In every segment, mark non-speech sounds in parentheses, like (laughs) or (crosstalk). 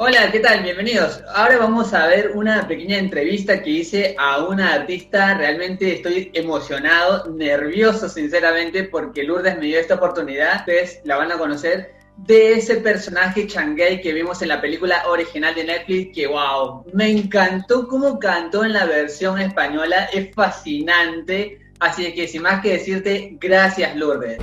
Hola, ¿qué tal? Bienvenidos. Ahora vamos a ver una pequeña entrevista que hice a una artista. Realmente estoy emocionado, nervioso sinceramente, porque Lourdes me dio esta oportunidad. Ustedes la van a conocer de ese personaje Changuei que vimos en la película original de Netflix, que wow, me encantó cómo cantó en la versión española, es fascinante. Así que sin más que decirte, gracias Lourdes.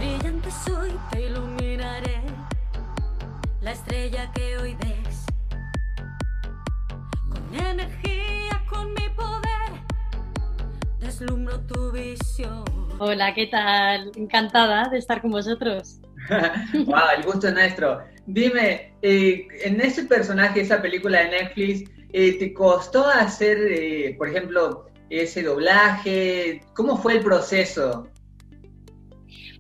Hola, ¿qué tal? Encantada de estar con vosotros. (laughs) wow, el gusto es nuestro. Dime, eh, en ese personaje, esa película de Netflix, eh, ¿te costó hacer, eh, por ejemplo, ese doblaje? ¿Cómo fue el proceso?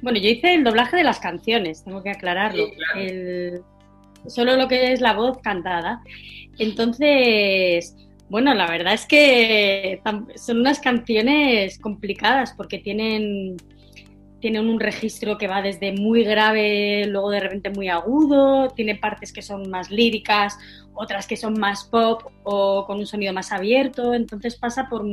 Bueno, yo hice el doblaje de las canciones, tengo que aclararlo. Sí, claro. El- solo lo que es la voz cantada. Entonces, bueno, la verdad es que son unas canciones complicadas porque tienen, tienen un registro que va desde muy grave, luego de repente muy agudo, tiene partes que son más líricas, otras que son más pop o con un sonido más abierto, entonces pasa por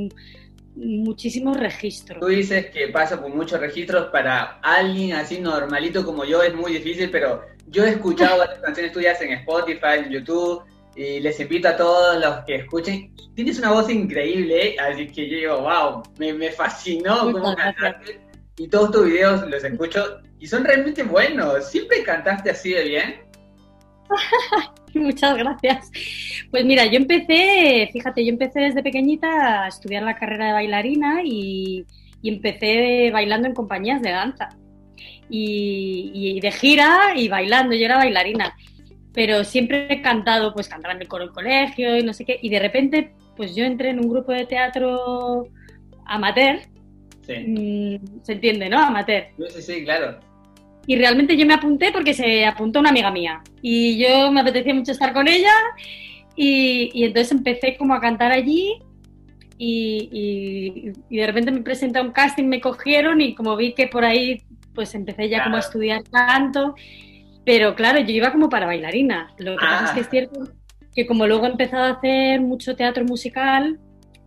muchísimos registros. Tú dices que pasa por muchos registros, para alguien así normalito como yo es muy difícil, pero yo he escuchado (laughs) varias canciones tuyas en Spotify, en YouTube, y les invito a todos los que escuchen. Tienes una voz increíble, así que yo digo, wow, me, me fascinó Muchas cómo cantaste. Y todos tus videos los escucho y son realmente buenos. ¿Siempre cantaste así de bien? (laughs) Muchas gracias. Pues mira, yo empecé, fíjate, yo empecé desde pequeñita a estudiar la carrera de bailarina y, y empecé bailando en compañías de danza. Y, y de gira y bailando, yo era bailarina. Pero siempre he cantado, pues cantar en el coro del colegio y no sé qué. Y de repente, pues yo entré en un grupo de teatro amateur, Sí. mm, se entiende, ¿no? Amateur. Sí, sí, claro. Y realmente yo me apunté porque se apuntó una amiga mía. Y yo me apetecía mucho estar con ella. Y, y entonces empecé como a cantar allí. Y, y- y de repente me presenté a un casting, me cogieron y como vi que por ahí pues empecé ya como a estudiar canto. Pero claro, yo iba como para bailarina. Lo que pasa es que Ah. es cierto que como luego he empezado a hacer mucho teatro musical,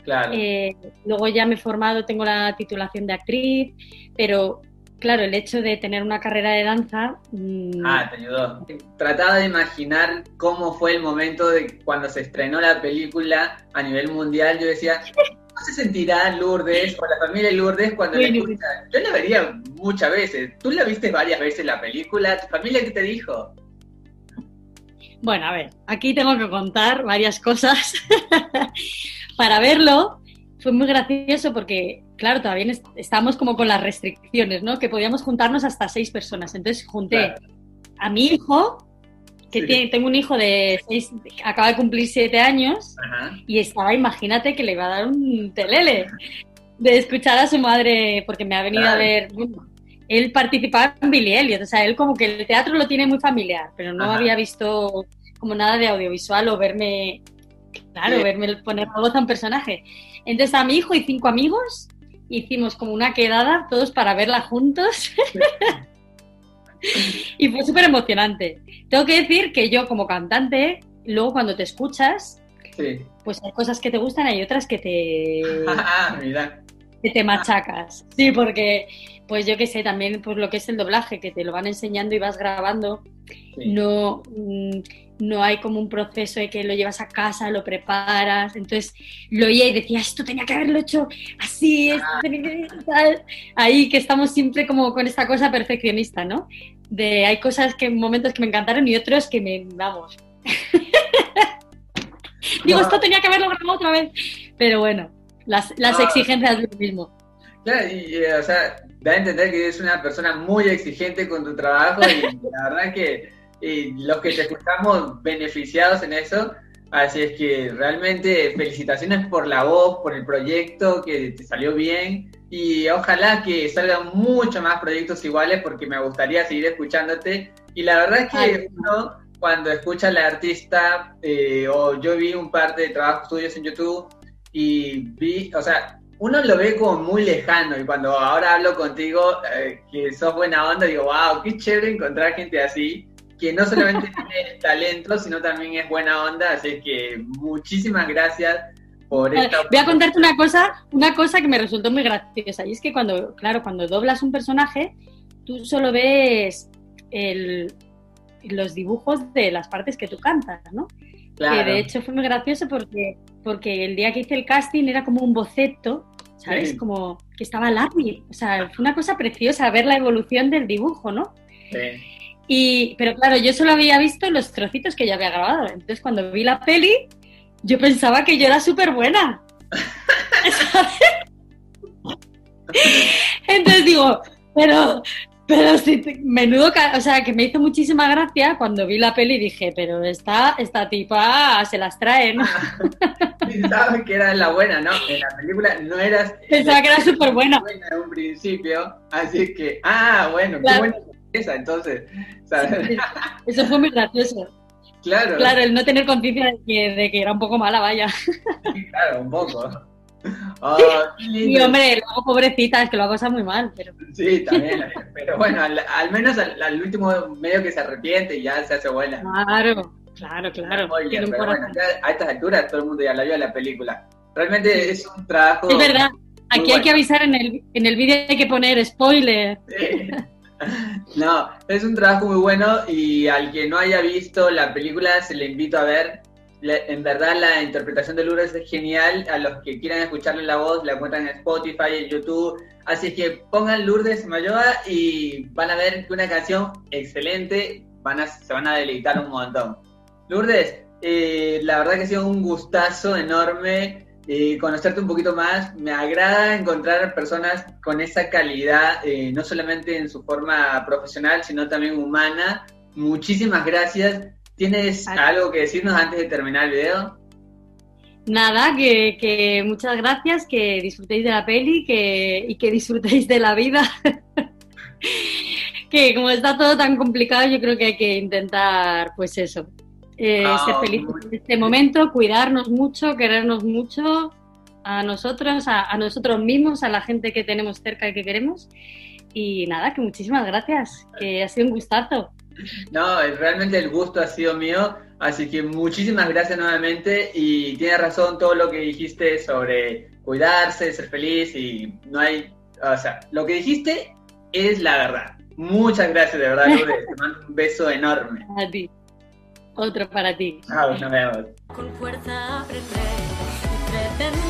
Claro. eh, luego ya me he formado, tengo la titulación de actriz, pero claro, el hecho de tener una carrera de danza, mm, Ah, te ayudó. Trataba de imaginar cómo fue el momento de cuando se estrenó la película a nivel mundial. Yo decía, ¿cómo se sentirá Lourdes o la familia de Lourdes cuando la Bueno. escucha? Yo la vería muchas veces. Tú la viste varias veces la película. ¿Tu familia qué te dijo? bueno, a ver, aquí tengo que contar varias cosas. (laughs) Para verlo fue muy gracioso porque, claro, todavía est- estábamos como con las restricciones, ¿no? Que podíamos juntarnos hasta seis personas. Entonces junté Claro. a mi hijo, que Sí. tiene- tengo un hijo de seis, acaba de cumplir siete años, Ajá. y estaba, imagínate que le iba a dar un telele de escuchar a su madre, porque me ha venido a Claro. ver. bueno, él participaba en Billy Elliot, o sea, él como que el teatro lo tiene muy familiar, pero no Ajá. había visto como nada de audiovisual o verme, claro, Sí. verme poner la voz a un personaje. Entonces a mi hijo y cinco amigos hicimos como una quedada todos para verla juntos (laughs) y fue súper emocionante. Tengo que decir que yo como cantante, luego cuando te escuchas, Sí. pues hay cosas que te gustan, hay otras que te, Ah, (laughs) mira. que te machacas. Sí, porque, pues yo qué sé, también pues lo que es el doblaje, que te lo van enseñando y vas grabando, Sí. no, mm, no hay como un proceso de que lo llevas a casa, lo preparas, entonces lo oía y decía, esto tenía que haberlo hecho así, esto tenía que tal". Ahí que estamos siempre como con esta cosa perfeccionista, ¿no? De hay cosas que, momentos que me encantaron y otros que me, vamos. (laughs) Digo, esto tenía que haberlo grabado otra vez. Pero bueno, las, las Ah. exigencias de lo mismo. Claro, y, o sea, da a entender que eres una persona muy exigente con tu trabajo y la verdad que los que te escuchamos beneficiados en eso, así es que realmente felicitaciones por la voz, por el proyecto, que te salió bien y ojalá que salgan muchos más proyectos iguales porque me gustaría seguir escuchándote y la verdad es que Ay. uno cuando escucha a la artista eh, o yo vi un par de trabajos tuyos en YouTube y vi, o sea, uno lo ve como muy lejano y cuando ahora hablo contigo, eh, que sos buena onda, digo, wow, qué chévere encontrar gente así. Que no solamente tiene talento, sino también es buena onda, así que muchísimas gracias por esta Voy a contarte una cosa, una cosa que me resultó muy graciosa, y es que cuando, claro, cuando doblas un personaje, tú solo ves el, los dibujos de las partes que tú cantas, ¿no? Claro. Que de hecho fue muy gracioso porque, porque el día que hice el casting era como un boceto, ¿sabes? Sí. Como que estaba lápiz. O sea, fue una cosa preciosa ver la evolución del dibujo, ¿no? Sí. Y, pero claro, yo solo había visto los trocitos que yo había grabado. Entonces, cuando vi la peli, yo pensaba que yo era súper buena. (laughs) Entonces digo, pero, pero te- menudo, o sea, que me hizo muchísima gracia cuando vi la peli y dije, pero esta, esta tipa se las trae, ¿no? (laughs) Pensaba que era la buena, ¿no? En la película no eras Pensaba que era súper buena. buena en un principio, así que, ah, bueno, qué Claro. Esa, entonces, ¿sabes? (laughs) Eso fue muy gracioso. claro, Claro, el no tener conciencia de que, de que era un poco mala, vaya. sí, claro, un poco. (laughs) Oh, Y hombre, pobrecita, es que lo ha pasado muy mal, pero Sí, también, pero bueno, al, al menos al, al último medio que se arrepiente y ya se hace buena. claro, claro, claro. Pero bueno, a estas alturas todo el mundo ya la vio la película. Realmente es un trabajo... Es verdad, aquí hay bueno. que avisar en el, en el vídeo, hay que poner spoiler. Sí. (laughs) No, es un trabajo muy bueno y al que no haya visto la película se le invito a ver. En verdad la interpretación de Lourdes es genial. A los que quieran escucharle la voz la encuentran en Spotify, en YouTube. Así que pongan Lourdes Mayoa y van a ver una canción excelente. Van a, se van a deleitar un montón. Lourdes, eh, la verdad que ha sido un gustazo enorme eh, conocerte un poquito más. Me agrada encontrar personas con esa calidad, eh, no solamente en su forma profesional, sino también humana. Muchísimas gracias. ¿Tienes algo que decirnos antes de terminar el video? Nada, que, que muchas gracias, que disfrutéis de la peli que, y que disfrutéis de la vida. (laughs) que como está todo tan complicado, yo creo que hay que intentar, pues eso, eh, Ah, ser felices en este momento, cuidarnos mucho, querernos mucho a nosotros, a, a nosotros mismos, a la gente que tenemos cerca y que queremos. Y nada, que muchísimas gracias, que ha sido un gustazo. No, eh, realmente el gusto ha sido mío, así que muchísimas gracias nuevamente y tienes razón todo lo que dijiste sobre cuidarse, ser feliz y no hay, o sea, lo que dijiste es la verdad. Muchas gracias de verdad, Lourdes, te mando un beso enorme. (laughs) A ti. Otro para ti. Con fuerza aprender y pretender